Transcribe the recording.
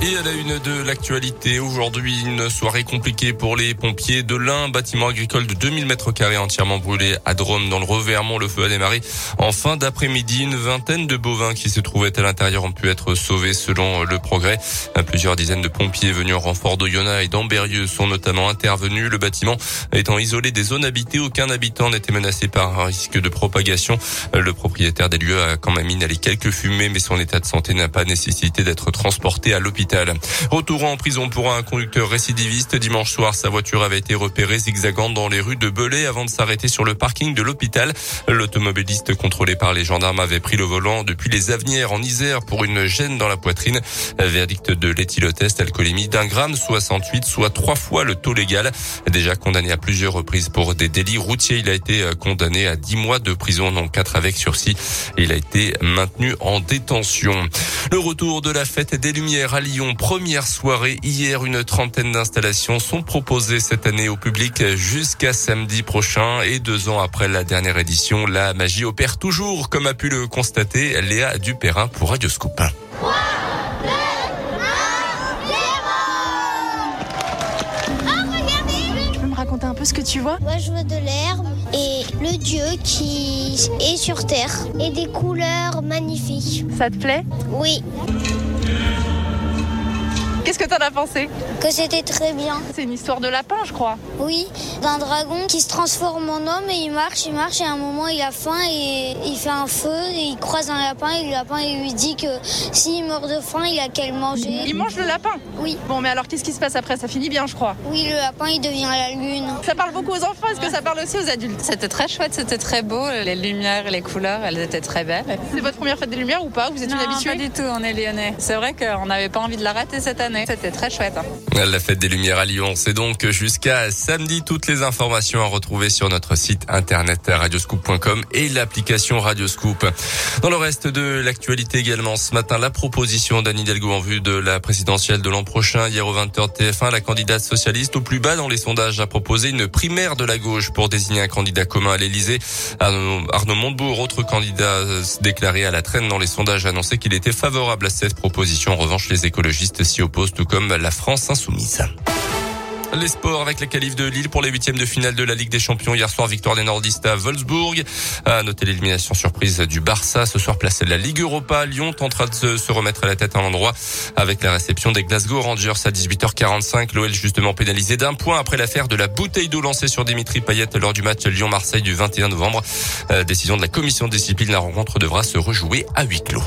Et à la une de l'actualité, aujourd'hui, une soirée compliquée pour les pompiers de l'un bâtiment agricole de 2000 mètres carrés entièrement brûlé à Drôme dans le Revermont. Le feu a démarré en fin d'après-midi. Une vingtaine de bovins qui se trouvaient à l'intérieur ont pu être sauvés selon le progrès. Plusieurs dizaines de pompiers venus en renfort d'Oyonnax et d'Amberieux sont notamment intervenus. Le bâtiment étant isolé des zones habitées, aucun habitant n'était menacé par un risque de propagation. Le propriétaire des lieux a quand même inhalé quelques fumées, mais son état de santé n'a pas nécessité d'être transporté à l'hôpital. Retour en prison pour un conducteur récidiviste. Dimanche soir, sa voiture avait été repérée zigzagant dans les rues de Belay avant de s'arrêter sur le parking de l'hôpital. L'automobiliste contrôlé par les gendarmes avait pris le volant depuis les Avenières en Isère pour une gêne dans la poitrine. Verdict de l'éthylotest alcoolémie d'un gramme 68, soit trois fois le taux légal. Déjà condamné à plusieurs reprises pour des délits routiers, il a été condamné à 10 mois de prison, non 4 avec sursis. Il a été maintenu en détention. Le retour de la fête des Lumières à Lyon Première soirée hier, une trentaine d'installations sont proposées cette année au public jusqu'à samedi prochain et deux ans après la dernière édition, la magie opère toujours, comme a pu le constater Léa Dupérin pour Radio Scoop. Tu peux me raconter un peu ce que tu vois? Moi, je vois de l'herbe et le dieu qui est sur terre et des couleurs magnifiques. Ça te plaît? Oui, que t'en as pensé que c'était très bien. C'est une histoire de lapin, je crois. Oui, d'un dragon qui se transforme en homme et il marche, il marche et à un moment il a faim et il fait un feu et il croise un lapin et le lapin il lui dit que s'il meurt de faim, il a qu'à le manger. Il mange le lapin Oui, Bon, mais alors qu'est-ce qui se passe après? Ça finit bien, je crois. oui, le lapin il devient la lune. Ça parle beaucoup aux enfants, est-ce que ça parle aussi aux adultes? C'était très chouette, c'était très beau. Les lumières les couleurs, elles étaient très belles. C'est votre première fête des Lumières ou pas? Vous êtes une habituée? pas du tout, on est lyonnais. C'est vrai qu'on n'avait pas envie de la rater cette année. C'était très chouette. hein. La fête des Lumières à Lyon, c'est donc jusqu'à samedi. Toutes les informations à retrouver sur notre site internet radioscoop.com et l'application Radioscoop. Dans le reste de l'actualité également, ce matin, la proposition d'Anne Hidalgo en vue de la présidentielle de l'an prochain. Hier au 20h TF1, la candidate socialiste au plus bas dans les sondages a proposé une primaire de la gauche pour désigner un candidat commun à l'Elysée. Arnaud Arnaud Montebourg, autre candidat euh, déclaré à la traîne dans les sondages, a annoncé qu'il était favorable à cette proposition. En revanche, les écologistes s'y opposent, tout comme la France insoumise. Les sports avec la qualif de Lille pour les huitièmes de finale de la Ligue des Champions. Hier soir, victoire des nordistes à Wolfsburg. À noter l'élimination surprise du Barça. Ce soir, placé de la Ligue Europa. Lyon tentera de se- remettre à la tête à l'endroit avec la réception des Glasgow Rangers à 18h45. L'OL justement pénalisé d'un point après l'affaire de la bouteille d'eau lancée sur Dimitri Payet lors du match Lyon-Marseille du 21 novembre. Euh, décision de la commission de discipline. La rencontre devra se rejouer à huis clos.